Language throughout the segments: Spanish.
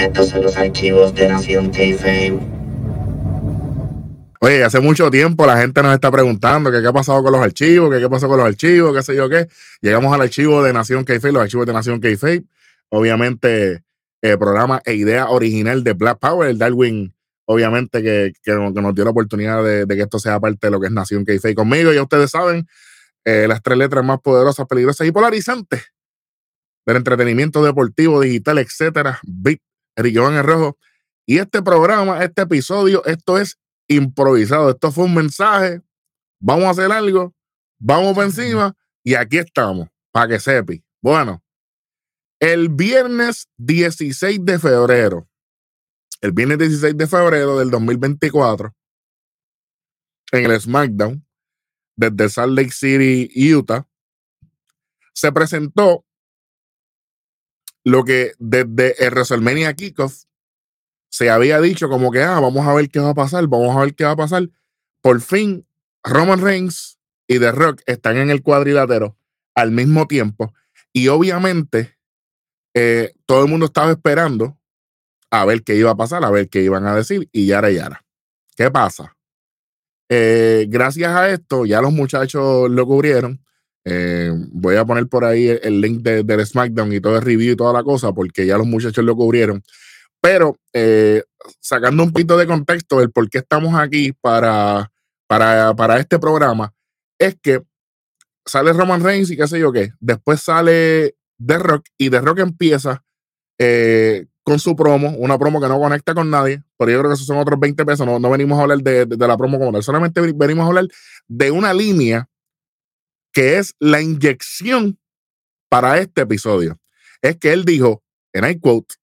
Estos son los archivos de Nación K-Fame. Oye, hace mucho tiempo la gente nos está preguntando qué ha pasado con los archivos, qué pasó con los archivos, qué sé yo qué. Llegamos al archivo de Nación k los archivos de Nación k Obviamente, el programa e idea original de Black Power, el Darwin, obviamente, que, nos dio la oportunidad de, que esto sea parte de lo que es Nación k Conmigo, ya ustedes saben, eh, las tres letras más poderosas, peligrosas y polarizantes del entretenimiento deportivo, digital, etcétera. Big Iván el Rojo. Y este programa, este episodio, esto es improvisado. Esto fue un mensaje. Vamos a hacer algo. Vamos por encima. Y aquí estamos, para que sepi. Bueno, el viernes 16 de febrero, el viernes 16 de febrero del 2024, en el SmackDown, desde Salt Lake City, Utah, se presentó lo que desde el WrestleMania Kickoff se había dicho como que, ah, vamos a ver qué va a pasar, vamos a ver qué va a pasar. Por fin, Roman Reigns y The Rock están en el cuadrilátero al mismo tiempo. Y obviamente, eh, todo el mundo estaba esperando a ver qué iba a pasar, a ver qué iban a decir, y yara yara. ¿Qué pasa? Eh, gracias a esto, ya los muchachos lo cubrieron. Eh, voy a poner por ahí el, link de, del SmackDown y todo el review y toda la cosa, porque ya los muchachos lo cubrieron. Pero eh, sacando un poquito de contexto del por qué estamos aquí para, para, para este programa, es que sale Roman Reigns y qué sé yo qué. Después sale The Rock y The Rock empieza eh, con su promo, una promo que no conecta con nadie, pero yo creo que esos son otros 20 pesos. No, no venimos a hablar de, de, la promo como tal, solamente venimos a hablar de una línea que es la inyección para este episodio. Es que él dijo, en I quote,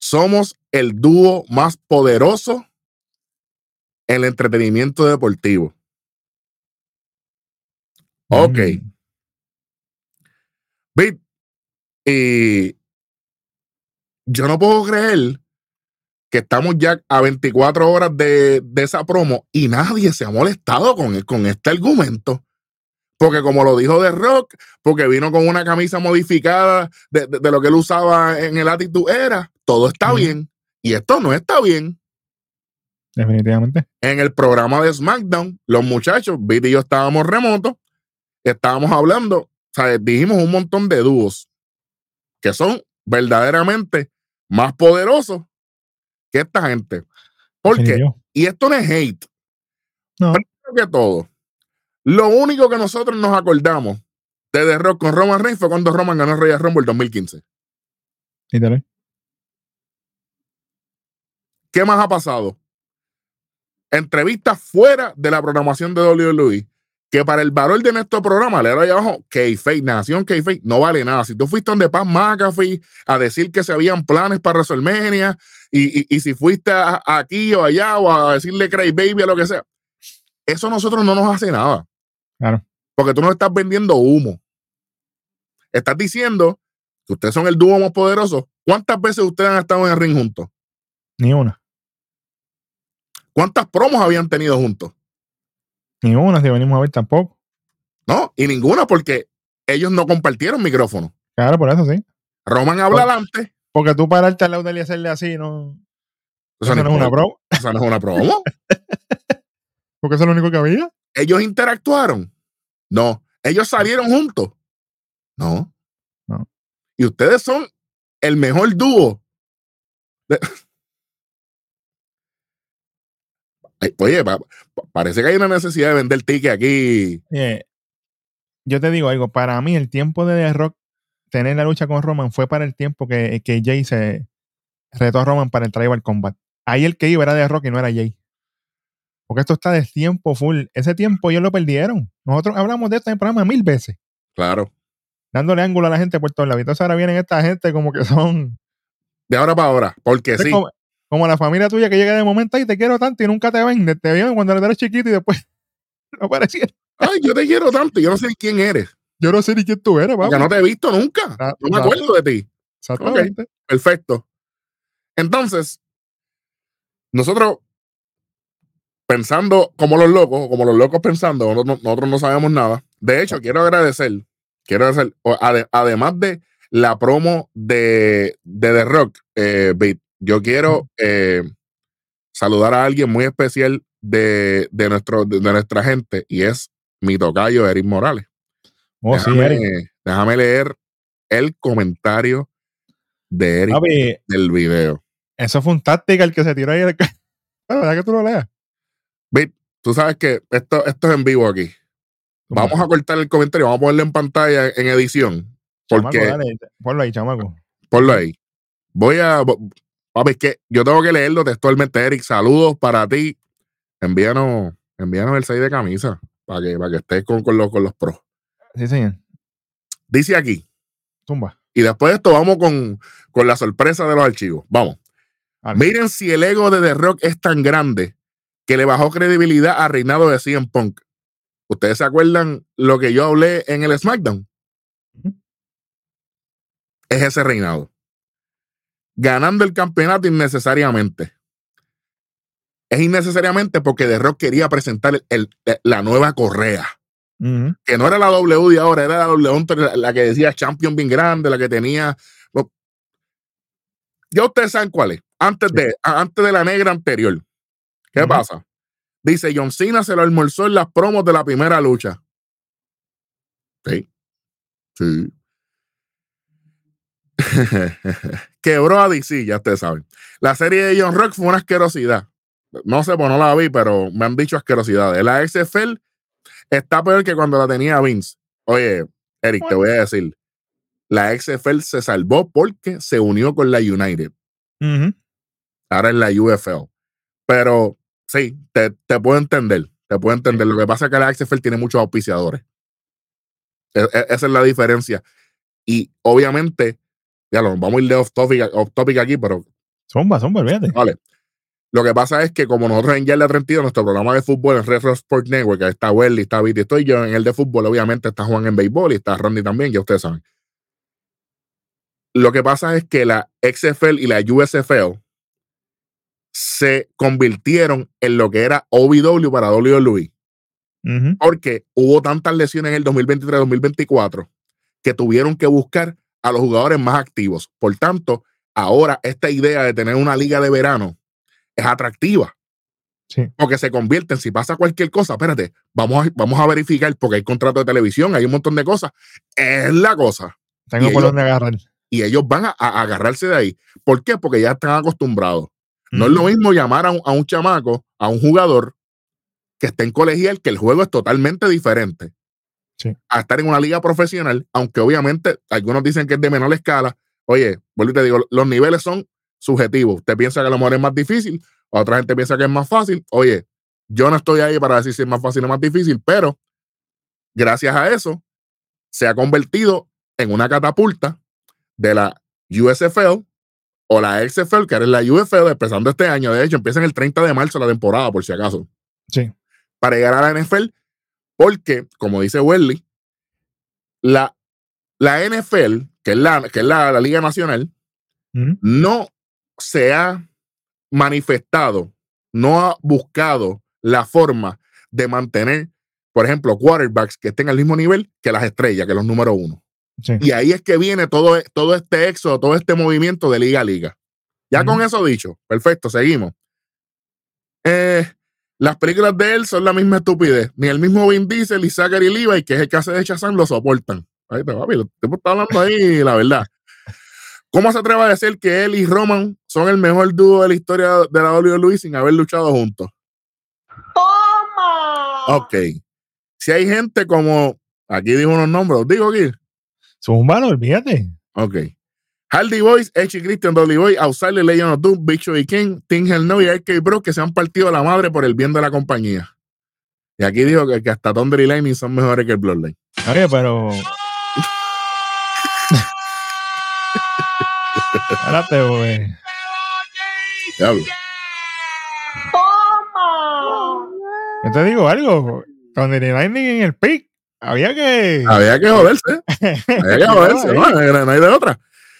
somos el dúo más poderoso en el entretenimiento deportivo. Ok. Mm. Y yo no puedo creer que estamos ya a 24 horas de, esa promo y nadie se ha molestado con, con este argumento. Porque como lo dijo The Rock, porque vino con una camisa modificada de, lo que él usaba en el Attitude Era, todo está bien. Y esto no está bien. Definitivamente. En el programa de SmackDown, los muchachos, Vito y yo estábamos remotos, estábamos hablando, o sea, dijimos un montón de dúos que son verdaderamente más poderosos que esta gente. ¿Por qué? Y esto no es hate. No. Primero que todo, lo único que nosotros nos acordamos de The Rock con Roman Reigns fue cuando Roman ganó Royal Rumble en 2015. ¿Y ¿Qué más ha pasado? Entrevistas fuera de la programación de WWE. Que para el valor de nuestro programa, le ahí abajo, K-Fake, Nación K-Fake, no vale nada. Si tú fuiste donde Paz McAfee a decir que se habían planes para WrestleMania y, y, si fuiste aquí o allá o a decirle Cray Baby o lo que sea, eso a nosotros no nos hace nada. Claro. Porque tú no estás vendiendo humo. Estás diciendo que ustedes son el dúo más poderoso. ¿Cuántas veces ustedes han estado en el ring juntos? Ni una. ¿Cuántas promos habían tenido juntos? Ni una, si venimos a ver tampoco. No, y ninguna porque ellos no compartieron micrófono. Claro, por eso sí. Roman habla adelante. Porque tú pararte al lado y hacerle así, no. Eso, no es una promo. Eso no es una promo. porque eso es lo único que había. ¿Ellos interactuaron? No. ¿Ellos salieron juntos? No. No. Y ustedes son el mejor dúo. Oye, parece que hay una necesidad de vender ticket aquí. yo te digo algo, para mí el tiempo de The Rock tener la lucha con Roman fue para el tiempo que, que Jay se retó a Roman para el Tribal Combat. Ahí el que iba era The Rock y no era Jay. Porque esto está de tiempo full. Ese tiempo ellos lo perdieron. Nosotros hablamos de esto en el programa mil veces. Claro. Dándole ángulo a la gente por todos lados. Entonces ahora vienen esta gente como que son. De ahora para ahora. Porque sí. Como, la familia tuya que llega de momento y te quiero tanto y nunca te ven. Te ven cuando eres chiquito y después no aparecieron. Ay, yo te quiero tanto. Yo no sé quién eres. Yo no sé ni quién tú eres, Ya no te he visto nunca. Ah, no me acuerdo de ti. Exactamente. perfecto. Entonces, nosotros pensando como los locos, como los locos pensando, nosotros, no sabemos nada. De hecho, quiero agradecer, quiero agradecer, además de la promo de, de The Rock, eh, Beat, yo quiero eh, saludar a alguien muy especial de, de, nuestro, de, de nuestra gente y es mi tocayo Eric Morales. Oh, sí, déjame, Eric. déjame leer el comentario de Eric Papi, del video. eso fue un táctica el que se tiró ahí. ¿verdad que tú lo leas? Beat, tú sabes que esto, esto es en vivo aquí. Vamos a cortar el comentario, vamos a ponerlo en pantalla en edición. Chamaco, Porque, dale, ponlo ahí, chamaco. ponlo ahí. Voy a. Papi, es que yo tengo que leerlo textualmente, Eric. Saludos para ti. Envíanos, envíanos el 6 de camisa para que, para que estés con, con, los, con los pros. Sí, señor. Dice aquí, Tumba. y después de esto vamos con, con la sorpresa de los archivos. Vamos. Miren si el ego de The Rock es tan grande que le bajó credibilidad al reinado de CM Punk. ¿Ustedes se acuerdan lo que yo hablé en el SmackDown? Es ese reinado. Ganando el campeonato innecesariamente. Es innecesariamente porque The Rock quería presentar el- el- la nueva correa. Que no era la W de ahora, era la W la, la que decía Champion bien grande, la que tenía. Ya ustedes saben cuál es. Antes, de, a- antes de la negra anterior. ¿Qué pasa? Dice John Cena se lo almorzó en las promos de la primera lucha. Sí. Sí. Quebró a DC, ya ustedes saben. La serie de John Rock fue una asquerosidad. No sé, pues no la vi, pero me han dicho asquerosidades. La XFL está peor que cuando la tenía Vince. Oye, Eric, te voy a decir. La XFL se salvó porque se unió con la United. Ahora es la UFL. Pero sí, te, te puedo entender. Te puedo entender. Lo que pasa es que la XFL tiene muchos auspiciadores. E- e- esa es la diferencia. Y obviamente, ya lo vamos a ir de off topic, off topic aquí, pero Zumba, zumba, olvídate. vale. Lo que pasa es que como nosotros en Yarda 32, nuestro programa de fútbol en Retro Sport Network, está Welly, está Viti, estoy yo en el de fútbol, obviamente está Juan en béisbol y está Randy también, ya ustedes saben. Lo que pasa es que la XFL y la USFL se convirtieron en lo que era OVW para WWE, Ujú. porque hubo tantas lesiones en el 2023-2024 que tuvieron que buscar a los jugadores más activos. Por tanto, ahora esta idea de tener una liga de verano es atractiva Sí. porque se convierten, si pasa cualquier cosa, espérate, vamos a, vamos a verificar porque hay contrato de televisión, hay un montón de cosas. Es la cosa. Tengo Y por ellos- dónde agarrar. Y ellos van a, a agarrarse de ahí. ¿Por qué? Porque ya están acostumbrados. No es lo mismo llamar a un, a un chamaco, a un jugador que esté en colegial, que el juego es totalmente diferente. Sí. A estar en una liga profesional, aunque obviamente algunos dicen que es de menor escala. Oye, vuelvo y te digo, los niveles son subjetivos. Usted piensa que a lo mejor es más difícil, otra gente piensa que es más fácil. Oye, yo no estoy ahí para decir si es más fácil o más difícil, pero gracias a eso se ha convertido en una catapulta de la USFL o la XFL, que era la UFL, empezando este año. De hecho, empieza el 30 de marzo la temporada, por si acaso, Sí. para llegar a la NFL, porque, como dice Welly, la, la NFL, que es, la, que es la, la Liga Nacional, no se ha manifestado, no ha buscado la forma de mantener, por ejemplo, quarterbacks que estén al mismo nivel que las estrellas, que los número uno. Sí. Y ahí es que viene todo, todo este éxodo, todo este movimiento de liga a liga. Ya con eso dicho, perfecto, seguimos. Eh, las películas de él son la misma estupidez. Ni el mismo Vin Diesel y Zachary Levi, que es el que hace de Shazam, lo soportan. Ahí te papi, tipo está hablando ahí, la verdad. ¿Cómo se atreve a decir que él y Roman son el mejor dúo de la historia de la WWE sin haber luchado juntos? ¡Toma! Ok. Si hay gente como, aquí digo unos nombres, ¿los digo aquí? Zumba, no olvídate. Ok. Hardy Boys, Edge y Christian Dolly Boy, Outsider, Legend of Doom, Big Show y King, Tim Hell No y RK Bro que se han partido la madre por el bien de la compañía. Y aquí dijo que, que hasta Thunder y Lightning son mejores que el Bloodline. Oye, pero. Espérate, güey. Diablo. ¡Toma! Yo te digo algo. Con el Lightning en el pick, había que. Había que joderse. Había que joderse. No, no, hay de otra.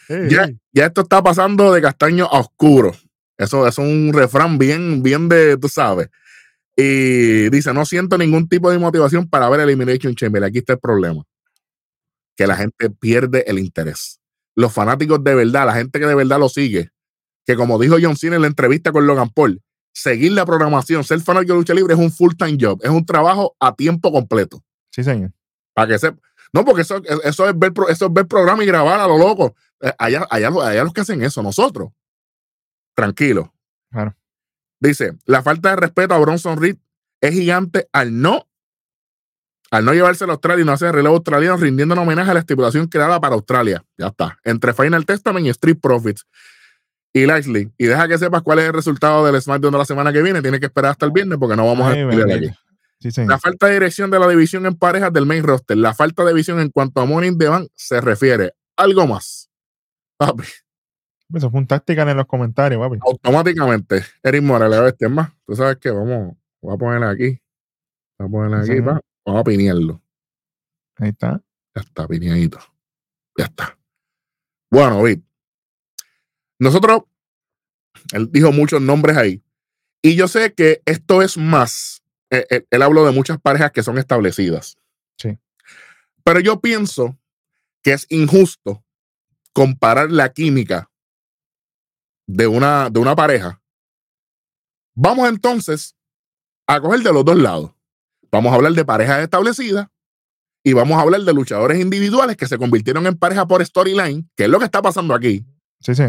Sí, Ya, sí. ya esto está pasando de castaño a oscuro. Eso, eso es un refrán bien, bien de, tú sabes. Y dice, no siento ningún tipo de motivación para ver Elimination Chamber. Aquí está el problema. Que la gente pierde el interés. los fanáticos de verdad, la gente que de verdad lo sigue, que como dijo John Cena en la entrevista con Logan Paul, seguir la programación, ser fanático de lucha libre es un full-time job, es un trabajo a tiempo completo. Sí, señor. Para que sepa. No, porque eso, eso, es ver, eso es ver programa y grabar a lo loco. Eh, allá, allá, allá los que hacen eso, nosotros. Tranquilo. Claro. Dice, la falta de respeto a Bronson Reed es gigante al no al no llevarse a Australia y no hacer relevo australiano, rindiendo un homenaje a la estipulación creada para Australia. Ya está. Entre Final Testament y Street Profits. Y Lashley. Y deja que sepas cuál es el resultado del SmackDown de la semana que viene. Tienes que esperar hasta el viernes porque no vamos a explicar aquí. La falta de dirección de la división en parejas del main roster. La falta de visión en cuanto a Morning the se refiere. Algo más. Papi. Eso fue un táctica en los comentarios, papi. Automáticamente. Eric Morales, a ver, este más. Tú sabes que vamos, voy a ponerle aquí. Voy a ponerle aquí, pa. Vamos a pinearlo. Ahí está. Ya está, pineadito. Ya está. Bueno, Vic. Nosotros, él dijo muchos nombres ahí. Y yo sé que esto es más. Él, eh, eh, él habló de muchas parejas que son establecidas. Sí. Pero yo pienso que es injusto comparar la química de una, de una pareja. Vamos entonces a coger de los dos lados. Vamos a hablar de parejas establecidas y vamos a hablar de luchadores individuales que se convirtieron en pareja por storyline, que es lo que está pasando aquí. Sí, sí.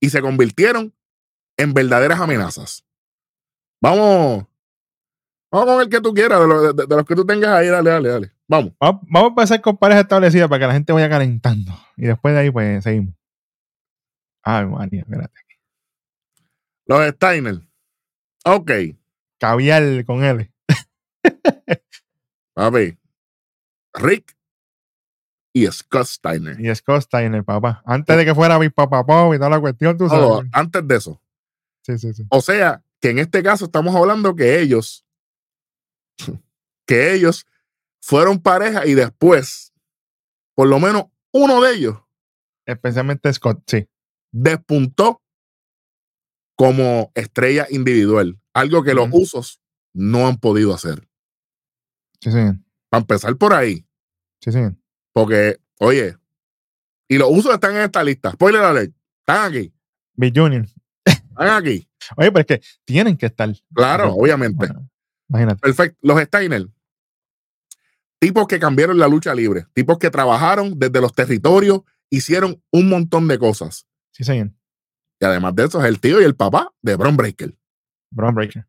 Y se convirtieron en verdaderas amenazas. Vamos. Vamos con el que tú quieras, de, los que tú tengas ahí, dale, dale, dale. Vamos. vamos. a empezar con parejas establecidas para que la gente vaya calentando. Y después de ahí, pues seguimos. Ay, María, espérate. Los Steiner. Ok. Caviar con él. Papi, Rick y Scott Steiner. Y Scott Steiner, papá. Antes de que fuera mi papá Pop y toda la cuestión, tú sabes. antes de eso. Sí, sí, sí. O sea, que en este caso estamos hablando que ellos, que ellos fueron pareja y después, por lo menos uno de ellos, especialmente Scott, sí, despuntó como estrella individual, algo que los usos no han podido hacer. Sí, sí. Para empezar por ahí. Sí, sí. Porque, oye, y los usos están en esta lista. Spoiler alert. Están aquí. Big Junior. Están aquí. Oye, pero es que tienen que estar. Claro, obviamente. Imagínate. Perfecto. Los Steiner. Tipos que cambiaron la lucha libre. Tipos que trabajaron desde los territorios, hicieron un montón de cosas. Sí, señor. Y además de eso, es el tío y el papá de Bron Breaker. Bron Breaker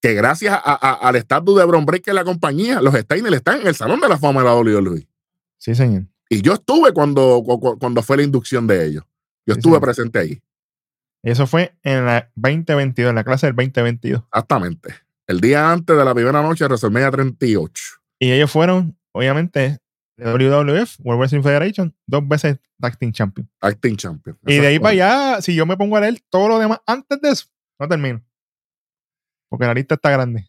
que gracias al estatus de Bron Breaker la compañía, los Steiner están en el Salón de la Fama de la WWE. Sí, señor. Y yo estuve cuando, cuando fue la inducción de ellos. Yo estuve presente ahí. Eso fue en la 2022, en la clase del 2022. Exactamente. El día antes de la primera noche de WrestleMania 38. Y ellos fueron, obviamente, de WWF, World Wrestling Federation, dos veces Acting Champion. Acting Champion. Y de ahí para allá, si yo me pongo a leer todo lo demás antes de eso, no termino. Porque la lista está grande.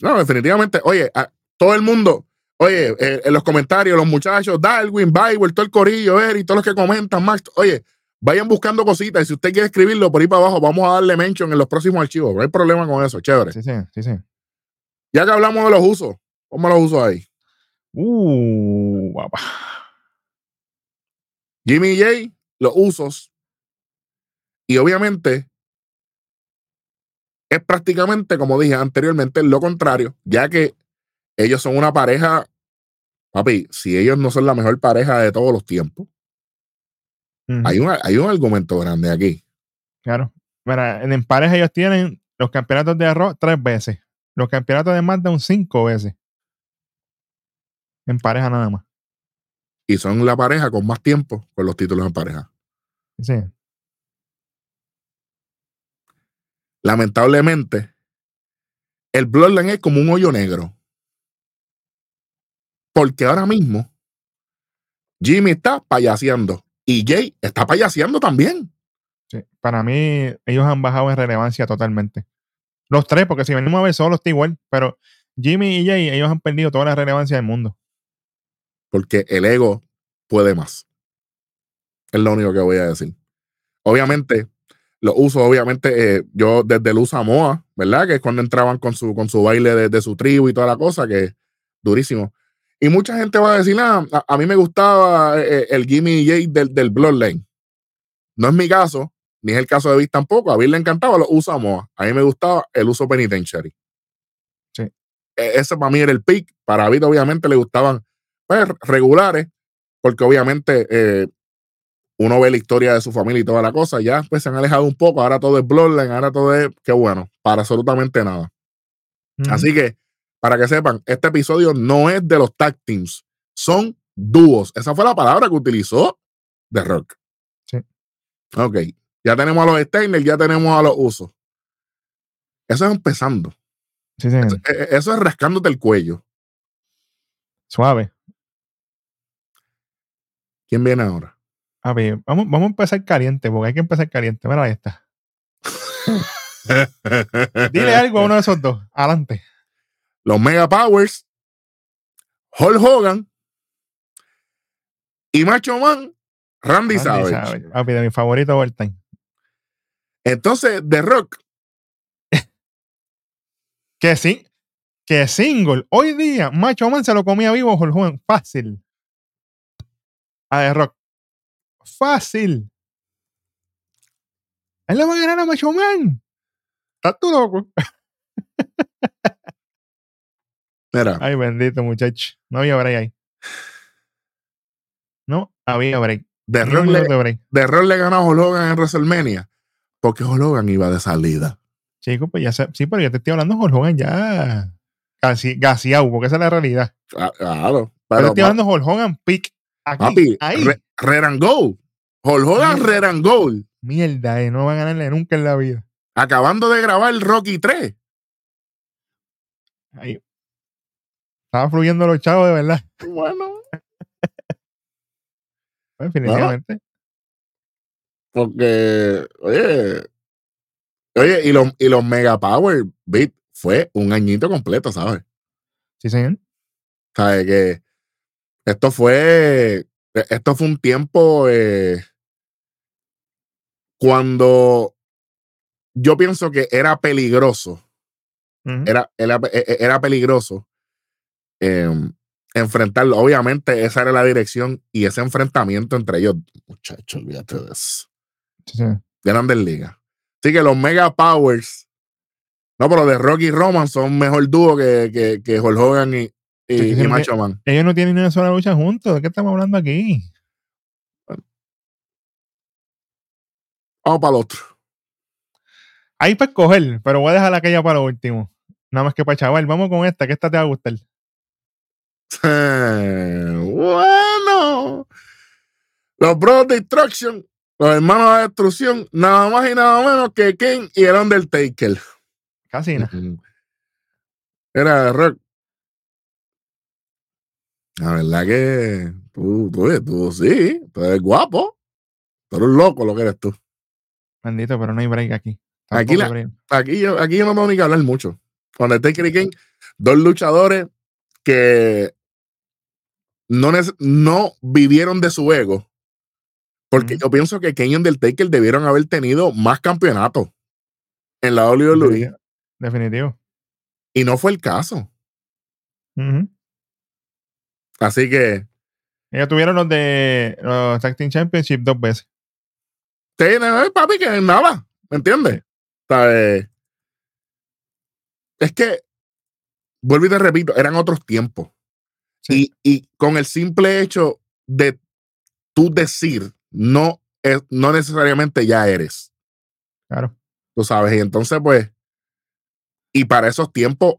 No, definitivamente. Oye, todo el mundo, oye, eh, en los comentarios, los muchachos, Darwin, Bible, todo el corillo, Eri, todos los que comentan, Max, oye, vayan buscando cositas. Y si usted quiere escribirlo por ahí para abajo, vamos a darle mention en los próximos archivos. No hay problema con eso, chévere. Sí, sí, sí, sí. Ya que hablamos de los usos, ¿cómo los usos ahí? Uh, guapa. Jimmy J, los usos. Y obviamente, es prácticamente, como dije anteriormente, lo contrario, ya que ellos son una pareja, papi, si ellos no son la mejor pareja de todos los tiempos, hay, un, hay un argumento grande aquí. Claro. Mira, en pareja ellos tienen los campeonatos de arroz tres veces, los campeonatos de un cinco veces. En pareja nada más. Y son la pareja con más tiempo con los títulos en pareja. Sí lamentablemente, el Bloodline es como un hoyo negro. Porque ahora mismo Jimmy está payaseando y Jay está payaseando también. Sí, para mí, ellos han bajado en relevancia totalmente. Los tres, porque si venimos a ver solo está igual, pero Jimmy y Jay, ellos han perdido toda la relevancia del mundo. Porque el ego puede más. Es lo único que voy a decir. Obviamente, los usos, obviamente, eh, yo desde Luz Samoa, ¿verdad? Que es cuando entraban con su, con su baile de, su tribu y toda la cosa, que es durísimo. Y mucha gente va a decir, ah, a, mí me gustaba eh, eh, el Gimme J del, del Bloodline. no es mi caso, ni es el caso de Vic tampoco. A Bill le encantaba los usos Samoa. A mí me gustaba el uso penitentiary. Sí. E- ese para mí era el pick. Para Vic, obviamente, le gustaban pues, regulares, porque obviamente eh, uno ve la historia de su familia y toda la cosa. Ya pues se han alejado un poco. Ahora todo es Bloodline, ahora todo es, qué bueno, para absolutamente nada. Así que, para que sepan, este episodio no es de los tag teams, son dúos. Esa fue la palabra que utilizó The Rock. Sí. Ok, ya tenemos a los Steiner, ya tenemos a los usos. Eso es empezando. Sí, señor. Eso, e- eso es rascándote el cuello. Suave. ¿Quién viene ahora? A ver, vamos, vamos a empezar caliente, porque hay que empezar caliente. Mira, ahí está. Dile algo a uno de esos dos. Adelante. Los Mega Powers, Hulk Hogan y Macho Man, Randy, Randy Savage. Savage, Papi, de mi favorito all time. Entonces, The Rock, Que sí. Que single. Hoy día, Macho Man se lo comía vivo Hulk Hogan. Fácil. A The Rock. Fácil. Él le va a ganar a Macho Man. ¿Estás tú loco? mira, Ay, bendito muchacho. No había break ahí. No había break. Rock, un le, de break. Rock le ganó a Hulk Hogan en WrestleMania porque Hulk Hogan iba de salida. Chico, pues ya sé. Sí, pero yo te estoy hablando de Hulk Hogan ya. Casi, gaseado, porque esa es la realidad. Ah, Claro, Pero pero estoy hablando de Hulk Hogan pick. Aquí, papi, ahí. re- red and gold. Mierda. red and gold. Mierda, eh, no va a ganarle nunca en la vida. Acabando de grabar Rocky 3. Ahí. Estaba fluyendo los chavos de verdad. Bueno, Pues, definitivamente. porque, oye, oye, y los, y los Mega Power Beat fue un añito completo, ¿sabes? Sí, señor. ¿Sabes? Que esto fue, esto fue un tiempo eh, cuando yo pienso que era peligroso, era, era, e- era peligroso eh, enfrentarlo. Obviamente esa era la dirección y ese enfrentamiento entre ellos, muchachos, olvídate de eso. Sí. Grandes ligas. Así que los Mega Powers, no, pero de Rocky y Roman son mejor dúo que, que, que Hulk Hogan y, y, Sí, Macho Man. Ellos no tienen ni una sola lucha juntos. ¿De qué estamos hablando aquí? Vamos para el otro. Hay para escoger, pero voy a dejar aquella para lo último. Nada más que para chaval. Vamos con esta, que esta te va a gustar. bueno. Los Bros Destruction, los hermanos de destrucción, nada más y nada menos que Ken y el Undertaker. Casi nada. Era de rock. La verdad que tú, tú, tú sí, tú eres guapo. Tú eres un loco lo que eres tú. Bendito, pero no hay break aquí. Aquí la- break. Aquí yo, aquí yo no tengo ni que hablar mucho. Undertaker y Ken, dos luchadores que no, no vivieron de su ego. Porque yo pienso que Ken y Undertaker debieron haber tenido más campeonatos en la WWE. Definitivo. Definitivo. Y no fue el caso. Así que Ellos tuvieron los de los Tag Team Championship dos veces. Sí, no, papi, que nada, ¿me entiendes? Es que, vuelvo y te repito, eran otros tiempos. Sí. Y, y con el simple hecho de tú decir, no, es, no necesariamente ya eres, Claro. tú sabes. Y entonces, pues, y para esos tiempos,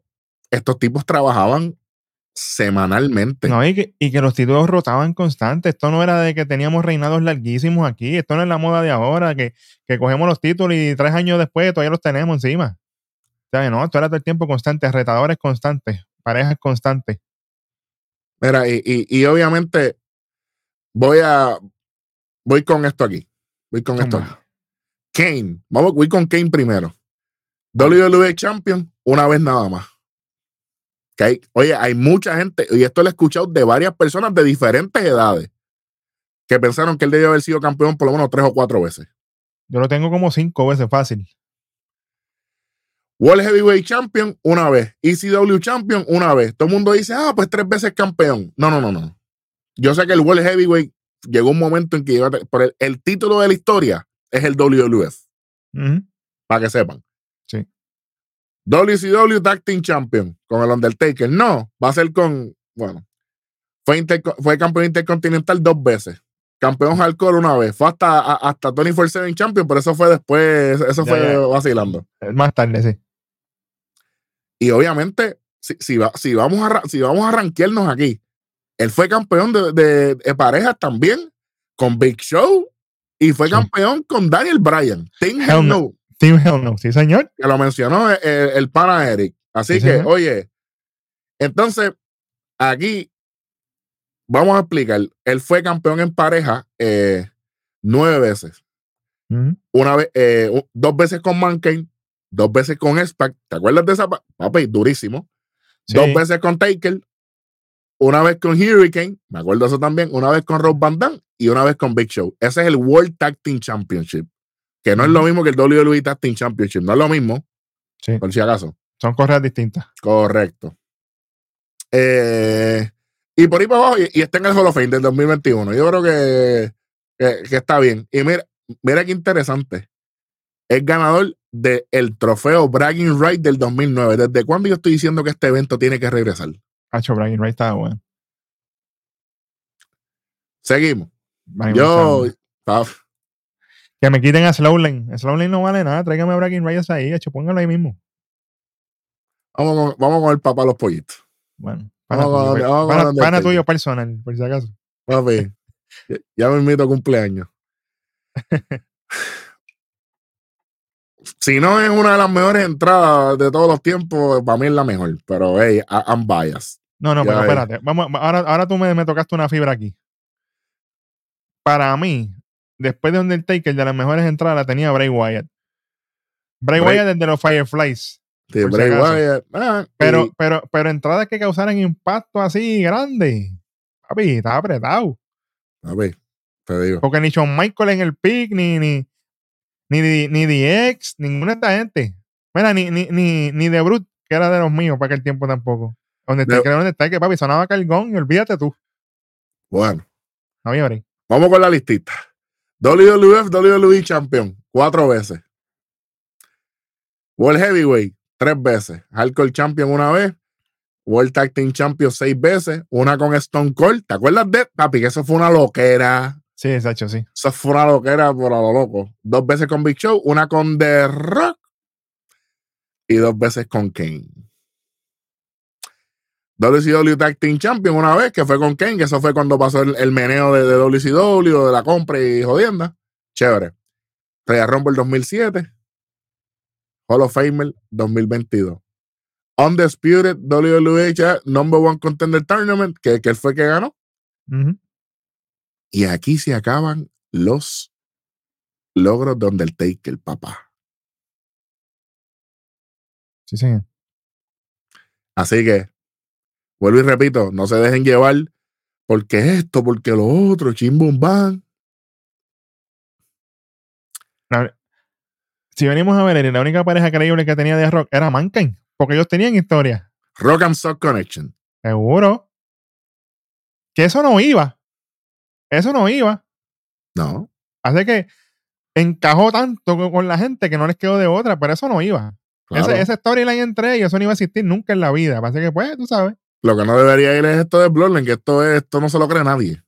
estos tipos trabajaban semanalmente. No, y que, y que los títulos rotaban constantes. Esto no era de que teníamos reinados larguísimos aquí. Esto no es la moda de ahora, que, que cogemos los títulos y tres años después todavía los tenemos encima. O sea, no, esto era todo el tiempo constante, retadores constantes, parejas constantes. Mira, y, y, y obviamente voy a voy con esto aquí. Voy con esto aquí. Kane, vamos, voy con Kane primero. WWE Champion, una vez nada más. Que hay- oye, hay mucha gente, y esto lo he escuchado de varias personas de diferentes edades, que pensaron que él debía haber sido campeón por lo menos tres o cuatro veces. Yo lo tengo como cinco veces fácil. World Heavyweight Champion, una vez. ECW Champion, una vez. Todo el mundo dice, ah, pues tres veces campeón. No, no, no, no. Yo sé que el World Heavyweight llegó un momento en que a el, el título de la historia es el WWF, para que sepan. Sí. WCW Tag Team Champion con el Undertaker. No, va a ser con, bueno, fue, interco- fue campeón intercontinental dos veces. Campeón hardcore una vez. Fue hasta, a- hasta 24-7 Champion, pero eso fue después, eso Ya, fue ya. vacilando. Más tarde, sí. Y obviamente, si, si, va- si vamos a, si vamos a rankearnos aquí, él fue campeón de, de- de parejas también con Big Show y fue campeón con Daniel Bryan. Team Hell Hell no. No, Team Hell no. Sí, señor. que lo mencionó el, el pana Eric. Así Sí, que, señor. oye, entonces, aquí vamos a explicar. Él fue campeón en pareja eh, nueve veces. Una vez, eh, dos veces con Mankind, dos veces con Spac. ¿Te acuerdas de esa? pa- Papi, durísimo. Sí. Dos veces con Taker, una vez con Hurricane, me acuerdo eso también, una vez con Rob Van Dam y una vez con Big Show. Ese es el World Tag Team Championship, que no es lo mismo que el WWE Tag Team Championship, no es lo mismo, Sí. por si acaso. Son correas distintas. Correcto. Eh, y por ahí para abajo, y, y está en el Hall of Fame del 2021. Yo creo que, que, que está bien. Y mira, mira qué interesante. Es ganador del trofeo Bragging Right del 2009. ¿Desde cuándo yo estoy diciendo que este evento tiene que regresar? Hacho, Brian Wright estaba bueno. Seguimos. Brian Yo. Que me quiten a Slowlane. Slowlane no vale nada. Tráigame a Bragging Reyes ahí. Hecho, póngalo ahí mismo. Vamos con, vamos con el papá de los pollitos. Bueno. Pana, Vamos tuyo, vamos Undertaker. tuyo personal, por si acaso. Papi, ya me invito a cumpleaños. si no es una de las mejores entradas de todos los tiempos, para mí es la mejor. Pero, hey, I'm biased. No, no, Ya, pero espérate. Vamos, ahora, ahora tú me, me tocaste una fibra aquí. Para mí, después de Undertaker, de las mejores entradas la tenía Bray Wyatt. Bray, Bray- Wyatt desde los Fireflies. Sí, si Bray. Wyatt, ah, Pero, y- pero, pero entradas que causaran impacto así grande. Papi, estaba apretado. papi, te digo. Porque ni Shawn Michael en el pick, ni, ni, ni, ni, ni DX, ninguna de esta gente. Mira, ni, ni, ni, ni The Brute, que era de los míos para aquel tiempo tampoco. Donde De- está, donde está, que papi, sonaba Cargón y olvídate tú. Bueno, No vamos con la listita. WWF, WWE Champion, cuatro veces. World Heavyweight, tres veces. Hardcore Champion una vez. World Tag Team Champion seis veces. Una con Stone Cold. ¿Te acuerdas de papi? Que eso fue una loquera. Sí, exacto, sí. Eso fue una loquera por a lo loco. Dos veces con Big Show, una con The Rock y dos veces con Kane. WCW Tag Team Champion una vez, que fue con Kane, que eso fue cuando pasó el, el meneo de, de WCW, de la compra y jodienda. Chévere. Royal Rumble 2007. Hall of Famer 2022. Undisputed WWE Number One Contender Tournament, que, que él fue que ganó. Ujú. Y aquí se acaban los logros de Undertaker, papá. Sí, sí. Así que, vuelvo y repito, no se dejen llevar porque esto, porque lo otro. La- si venimos a ver, la única pareja creíble que tenía de Rock era Mankind, porque ellos tenían historia. Rock and Sock Connection. Seguro. Que eso no iba. Eso no iba. No, Así que encajó tanto con, la gente que no les quedó de otra, pero eso no iba. claro. Ese- esa storyline entre ellos, eso no iba a existir nunca en la vida. Así que, pues, tú sabes. Lo que no debería ir es esto de Bloodline, que esto, es, esto no se lo cree nadie.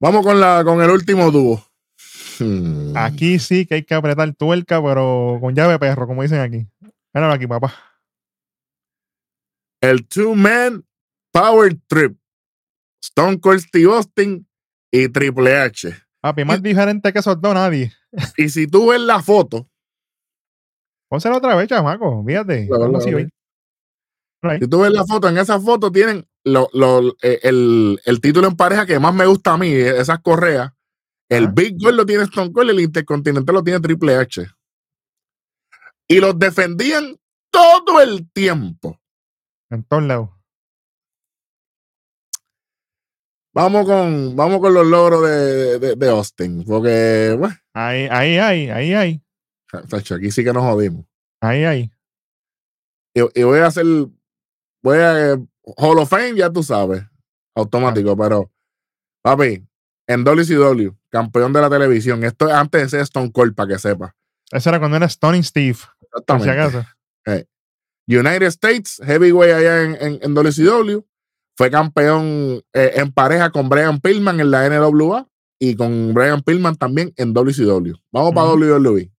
Vamos con, la, con el último dúo. Hmm. Aquí sí que hay que apretar tuerca, pero con llave perro, como dicen aquí. Míralo aquí, papá. El Two Man Power Trip. Stone Cold Steve Austin y Triple H. Papi, más diferente que dos, nadie. Y si tú ves la foto, Pónselo otra vez, chamaco. Fíjate. Si tú ves la foto, en esa foto tienen lo- lo- eh, el, el título en pareja que más me gusta a mí, eh, esas correas. El. Big Gold lo tiene Stone Cold, el Intercontinental lo tiene Triple H. Y los defendían todo el tiempo. En todos lados. Vamos con, vamos con los logros de, de, de Austin, porque, bueno, Ahí, ahí, ahí, ahí, ahí. aquí sí que nos jodimos. Ahí, ahí. Y, y voy a hacer, voy a, Hall of Fame, ya tú sabes, automático, pero, papi, en WCW, campeón de la televisión. Esto es antes de ser Stone Cold, para que sepa. Eso era cuando era Stunning Steve. Por si Exactamente. acaso. United States, Heavyweight allá en, en, en WCW. Fue campeón eh, en pareja con Brian Pillman en la NWA y con Brian Pillman también en WCW. Vamos para. WWE.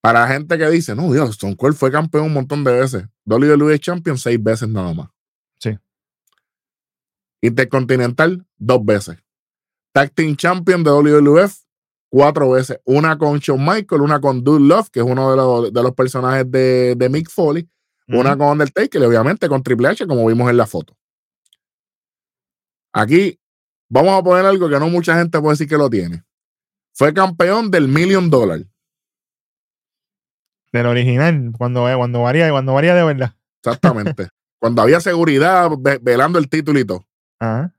Para la gente que dice, no, Dios, Stone Cold fue campeón un montón de veces. WWE Champion seis veces nada más. Sí. Intercontinental, dos veces. Tag Team Champion de WWF, cuatro veces. Una con Shawn Michael, una con Dude Love, que es uno de los, de los personajes de, de Mick Foley. Una con Undertaker obviamente con Triple H, como vimos en la foto. Aquí vamos a poner algo que no mucha gente puede decir que lo tiene. Fue campeón del Million Dollar. Del original, cuando, eh, cuando varía, cuando varía de verdad. Exactamente. Cuando había seguridad ve- velando el título y todo. Ajá.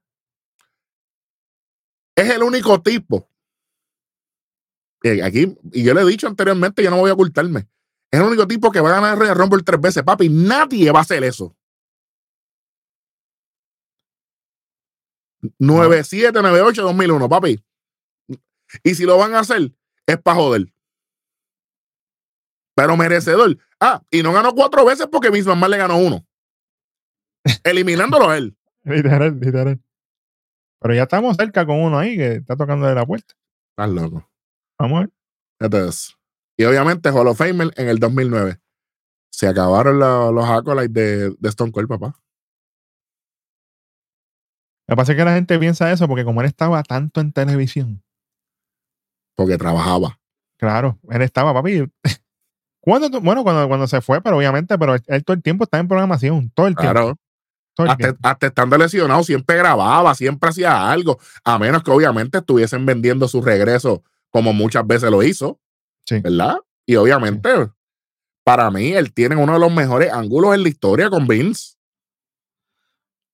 Es el único tipo. eh, Aquí, y yo le he dicho anteriormente, yo no voy a ocultarme. Es el único tipo que va a ganar el Rumble tres veces, papi. Nadie va a hacer eso. 97, 98, 2001, papi. Y si lo van a hacer, es para joder. Pero merecedor. Ah, y no ganó cuatro veces porque Vince McMahon le ganó uno. Eliminándolo a él. Literal, literal. Pero ya estamos cerca con uno ahí que está tocando de la puerta. Estás loco. Vamos a ver. Y obviamente Hall of Famer en el 2009. Se acabaron la- los acolytes de, de Stone Cold, papá. Lo que pasa es que la gente piensa eso porque como él estaba tanto en televisión, Porque trabajaba. claro, él estaba, papi. ¿Cuándo tú- bueno, cuando, cuando se fue, pero obviamente, pero él, él todo el tiempo estaba en programación, todo el tiempo. Claro. todo el Hasta, tiempo. hasta estando lesionado, siempre grababa, siempre hacía algo. A menos que obviamente estuviesen vendiendo su regreso, como muchas veces lo hizo. Sí. ¿Verdad? Y obviamente, para mí, él tiene uno de los mejores ángulos en la historia con Vince.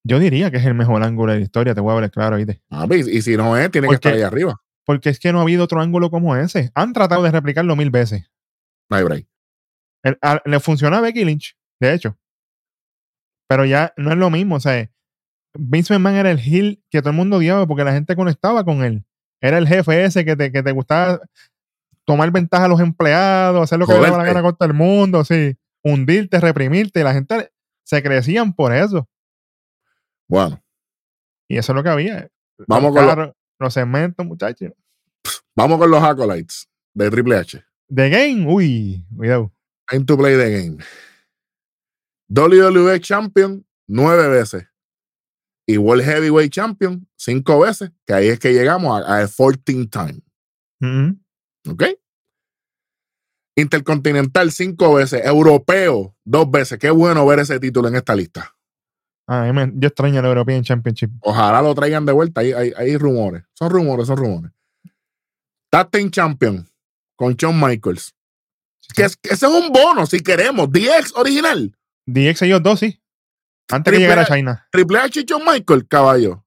Yo diría que es el mejor ángulo de la historia, te voy a hablar claro, ¿viste? Papi, y si no es, tiene que estar ahí arriba. Porque es que no ha habido otro ángulo como ese. Han tratado de replicarlo mil veces. No hay break. El- a- le funciona a Becky Lynch, de hecho. Pero ya no es lo mismo. O sea, Vince McMahon era el heel que todo el mundo odiaba porque la gente conectaba con él. Era el jefe ese que te, que te gustaba tomar ventaja a los empleados, hacer lo que le daba la gana con todo el mundo, sí. Hundirte, reprimirte. Y la gente se crecían por eso. Bueno, Y eso es lo que había. Vamos Los con lo- los segmentos, muchachos. vamos con los acolytes de Triple H. The Game, uy, cuidado. Time to play the game. WWE Champion nueve veces. Y World Heavyweight Champion cinco veces. Que ahí es que llegamos a, a 14 time. Ujú. ¿Ok? Intercontinental cinco veces. Europeo dos veces. Qué bueno ver ese título en esta lista. Ah, yo extraño el European Championship. Ojalá lo traigan de vuelta. Hay, hay, hay rumores. Son rumores, son rumores. Tag Champion con Shawn Michaels. Que, es- que ese es un bono si queremos. DX original. DX ellos dos, sí. Antes que llegara a. China. Triple H y Shawn Michael, caballo.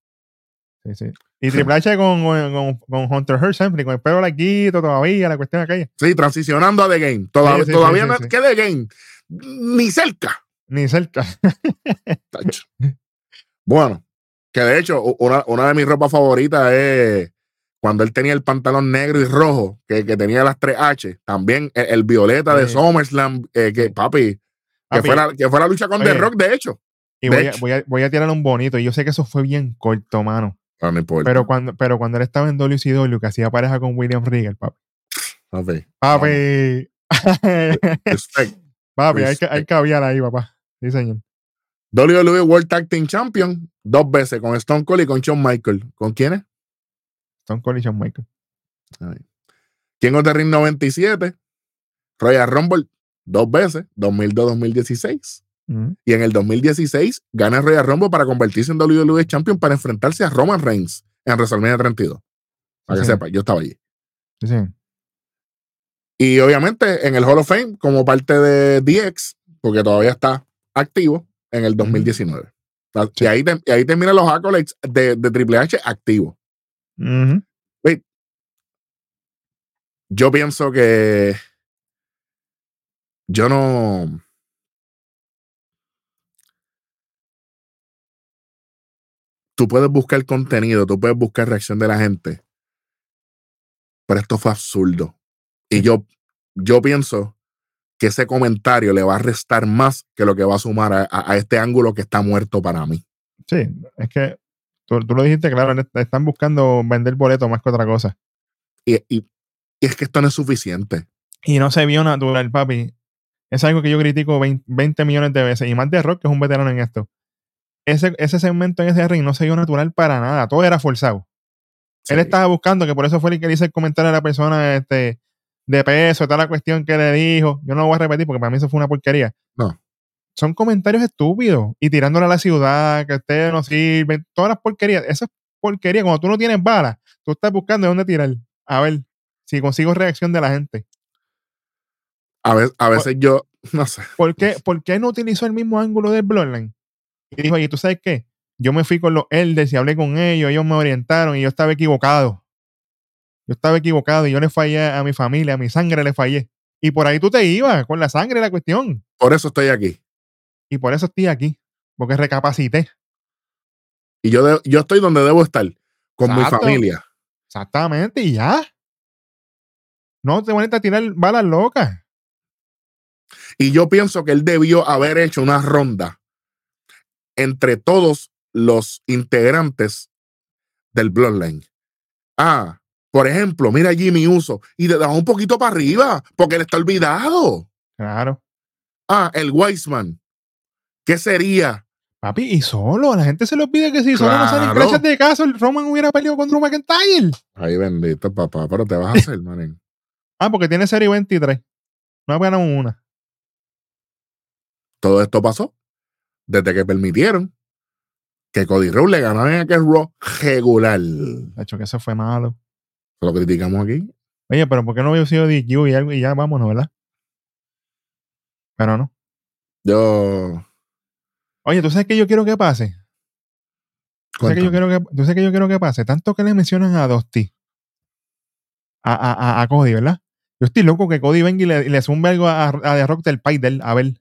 Sí, sí. Y Triple H con, con, con Hunter Hearst siempre, con el pelo larguito todavía, la cuestión aquella. Sí, transicionando a The Game. Todavía, Sí, sí, todavía sí, no es que The Game. Ni cerca. Ni cerca. tacho. bueno, que de hecho, una, una de mis ropas favoritas es cuando él tenía el pantalón negro y rojo, que, que tenía las tres H. También el, el violeta de. SummerSlam, eh, que papi, que fue, la, que fue la lucha con Oye. The Rock, de hecho. y de voy a, voy, a, voy a tirar un bonito. Y yo sé que eso fue bien corto, mano. No, no importa. Pero cuando, pero cuando él estaba en WCW, que hacía pareja con William Regal, papi. Papi, Papi. respect. papi, hay, que, hay Respect. caviar ahí, papá. Sí, señor. WWE World Tag Team Champion dos veces con Stone Cold y con Shawn Michael. ¿Con quiénes? Stone Cold y Shawn Michaels. King of the Ring 97, Royal Rumble dos veces, 2002-2016. Y en el 2016 gana el Royal Rumble para convertirse en WWE Champion para enfrentarse a Roman Reigns en WrestleMania 32. Para que Sí. sepa, yo estaba allí. Sí. Y obviamente en el Hall of Fame como parte de DX, porque todavía está activo en el 2019. Y, Sí. ahí, te- y ahí terminan los accolades de, de Triple H activo. Yo pienso que yo no. Tú puedes buscar contenido, tú puedes buscar reacción de la gente. Pero esto fue absurdo. Y yo, yo pienso que ese comentario le va a restar más que lo que va a sumar a, a- a este ángulo que está muerto para mí. Sí, es que tú, tú lo dijiste claro, están buscando vender boletos más que otra cosa. Y, y- y es que esto no es suficiente. Y no se vio natural, papi. Es algo que yo critico 20, 20 millones de veces. Y más de Rock, que es un veterano en esto. Ese, ese segmento en ese ring no se vio natural para nada. Todo era forzado. Él estaba buscando, que por eso fue el que le hice el comentario a la persona este, de peso, toda la cuestión que le dijo. Yo no lo voy a repetir porque para mí eso fue una porquería. No. Son comentarios estúpidos. Y tirándole a la ciudad, que ustedes no sirven, todas las porquerías. Eso es porquería. Cuando tú no tienes balas, tú estás buscando de dónde tirar. A ver si consigo reacción de la gente. A veces, a veces yo, no sé. ¿Por qué, por qué no utilizó el mismo ángulo del Bloodline? Y dijo, oye, ¿tú sabes qué? Yo me fui con los elders y hablé con ellos, ellos me orientaron y yo estaba equivocado. Yo estaba equivocado y yo le fallé a mi familia, a mi sangre le fallé. Y por ahí tú te ibas, con la sangre la cuestión. Por eso estoy aquí. Y por eso estoy aquí, porque recapacité. Y yo, de- yo estoy donde debo estar, con mi familia. Exactamente, y ya. No te pones a tirar balas locas. Y yo pienso que él debió haber hecho una ronda entre todos los integrantes del Bloodline. Ah, por ejemplo, mira Jimmy Uso y le da un poquito para arriba porque él está olvidado. Claro. Ah, el Wiseman. ¿Qué sería? Papi, y solo, a la gente se le olvida que si solo no salen clases de caso, el Roman hubiera peleado contra un McIntyre. Ay, bendito papá, pero te vas a hacer, manín. Ah, porque tiene serie 23. No ha ganado una. Todo esto pasó desde que permitieron que Cody Rhodes le ganara en aquel Raw regular. De hecho, que eso fue malo. Lo criticamos aquí. Oye, pero ¿por qué no hubiera sido DQ y algo y ya vámonos, verdad? Pero no. Yo. Oye, ¿tú sabes qué yo quiero que pase? ¿Tú sabes, que yo quiero que, tú sabes que yo quiero que pase? Tanto que le mencionan a Dusty. A, a, a, a Cody, ¿verdad? Yo estoy loco que Cody venga y le, le zumbe algo a, a The Rock del Paidel. A ver.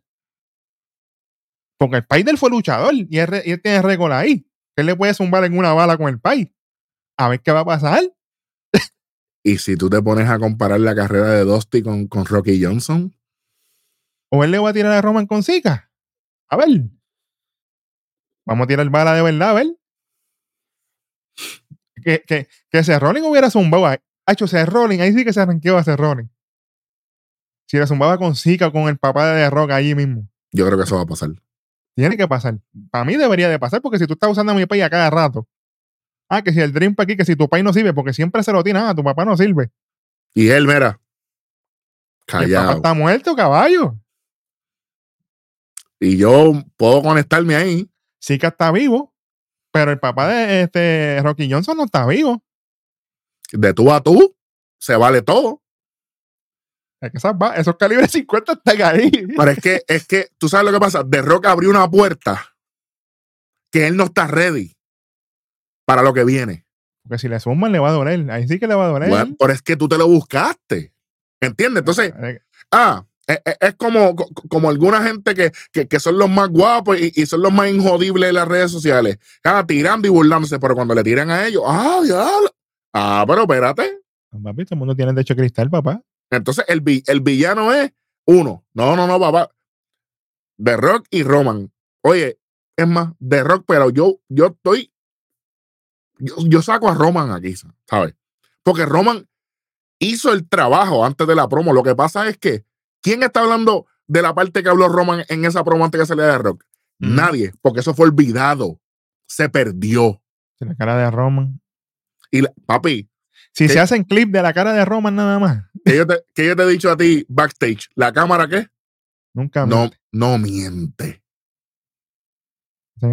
Porque el Paidel fue luchador y él, y él tiene récord ahí. Él le puede zumbar en una bala con el Pai. A ver qué va a pasar. Y si tú te pones a comparar la carrera de Dusty con, con Rocky Johnson, O él le va a tirar a Roman con Zika. A ver. Vamos a tirar bala de verdad, a ver. Que, que, que ese Rolling hubiera zumbado. Ha hecho ese Rolling, ahí sí que se arranqueó a ese Rolling. Si le zumbaba con Zika o con el papá de The Rock allí mismo. yo creo que eso va a pasar. Tiene que pasar. Para mí debería de pasar, porque si tú estás usando mi país a cada rato. Ah, que si el Dream aquí, que si tu país no sirve, porque siempre se lo tiene, ah, tu papá no sirve. Y él, mira, el papá callado. está muerto, caballo. Y yo puedo conectarme ahí. Zika está vivo, pero el papá de este Rocky Johnson no está vivo. De tú a tú, se vale todo. Es que esas ba- esos calibres 50 están ahí. Pero es que, es que, tú sabes lo que pasa. De Rock abrió una puerta que él no está ready para lo que viene. Porque si le suman, le va a doler. Ahí sí que le va a doler. Bueno, pero es que tú te lo buscaste. ¿Entiendes? Entonces, Eh, Ah, es, como, co- como alguna gente que, que, que son los más guapos y, y son los más injodibles de las redes sociales. Ah, tirando y burlándose, pero cuando le tiran a ellos, ah, diablo. Ah, pero espérate. Papi, todo el mundo tiene el techo de cristal, papá. Entonces el, vi- el villano es uno. No, no, no, papá. The Rock y Roman. Oye, es más, The Rock, pero yo, yo estoy. Yo, yo saco a Roman aquí, ¿sabes? Porque Roman hizo el trabajo antes de la promo. Lo que pasa es que, ¿quién está hablando de la parte que habló Roman en esa promo antes que saliera de Rock? Mm. Nadie, porque eso fue olvidado. Se perdió. La cara de Roman. Y la- papi, Si se hacen clip de la cara de Roman nada más, que yo, te, que yo te he dicho a ti backstage, ¿la cámara qué? nunca No, miente. no miente. ¿Sí?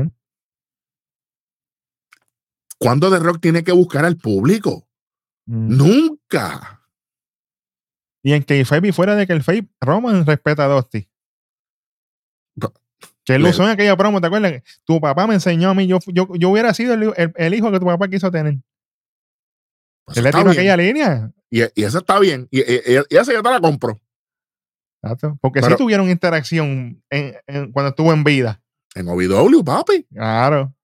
¿Cuándo The Rock tiene que buscar al público? Mm. Nunca. Y en Kayfabe y fuera de que el Fabe, Roman respeta a Dusty. Que él usó en aquella promo, ¿te acuerdas? Tu papá me enseñó a mí, yo, yo, yo hubiera sido el, el- el hijo que tu papá quiso tener. Él le tiró bien. aquella línea. Y, y eso está bien. Y, y- y- esa yo te la compro. Exacto. Porque sí tuvieron interacción en- en- cuando estuvo en vida. En OVW, papi. Claro.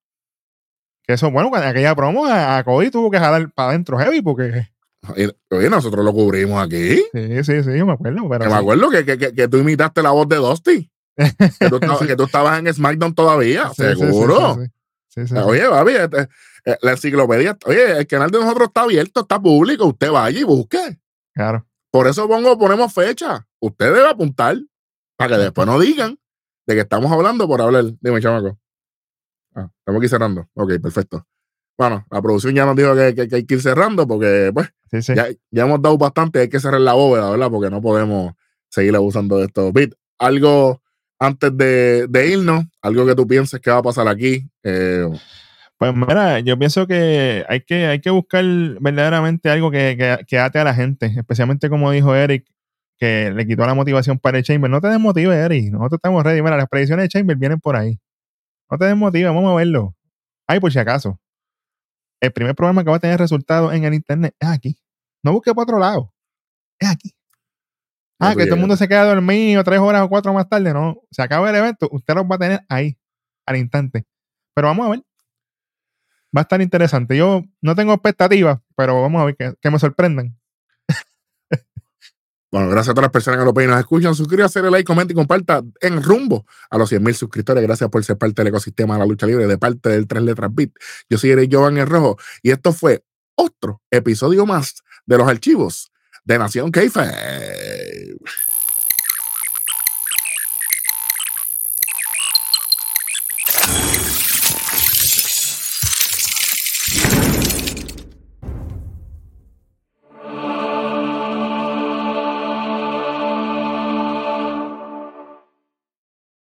Que eso, bueno, con aquella promo a, a Cody tuvo que jalar para adentro heavy porque. Oye, nosotros lo cubrimos aquí. Sí, sí, sí, yo me acuerdo. Pero Que me acuerdo que, que, que, tú imitaste la voz de Dusty. Que tú, estabas, que tú estabas en SmackDown todavía, seguro. Oye, papi, este, la enciclopedia, oye, el canal de nosotros está abierto, está público, usted vaya y busque. Claro. Por eso pongo, ponemos fecha. Usted debe apuntar para que después no digan de que estamos hablando por hablar. Dime, chamaco. Ah, estamos aquí cerrando. Ok, perfecto. Bueno, la producción ya nos dijo que, que- que hay que ir cerrando porque, pues, Sí, sí. ya, ya hemos dado bastante. Hay que cerrar la bóveda, ¿verdad? Porque no podemos seguir abusando de esto. Algo antes de, de irnos, algo que tú pienses que va a pasar aquí. Eh, Pues mira, yo pienso que hay que, hay que buscar verdaderamente algo que, que, que ate a la gente, especialmente como dijo Eric, que le quitó la motivación para el Chamber. No te desmotive, Eric. Nosotros estamos ready. Mira, las predicciones de Chamber vienen por ahí. No te desmotive, vamos a verlo. Ay, por si acaso. El primer programa que va a tener resultados en el internet es aquí. No busque por otro lado. Es aquí. Ah, que todo el mundo se queda dormido tres horas o cuatro más tarde. No, se acaba el evento. Usted los va a tener ahí, al instante. Pero vamos a ver. Va a estar interesante. Yo no tengo expectativas, pero vamos a ver que, me sorprendan. Bueno, gracias a todas las personas que lo nos escuchan. Suscríbase, dale like, comenta y comparta en rumbo a los 100 mil suscriptores. Gracias por ser parte del ecosistema de la lucha libre, de parte del Tres Letras Beat. Yo soy Eric Jovan el Rojo y esto fue otro episodio más de los archivos de Nación Keife.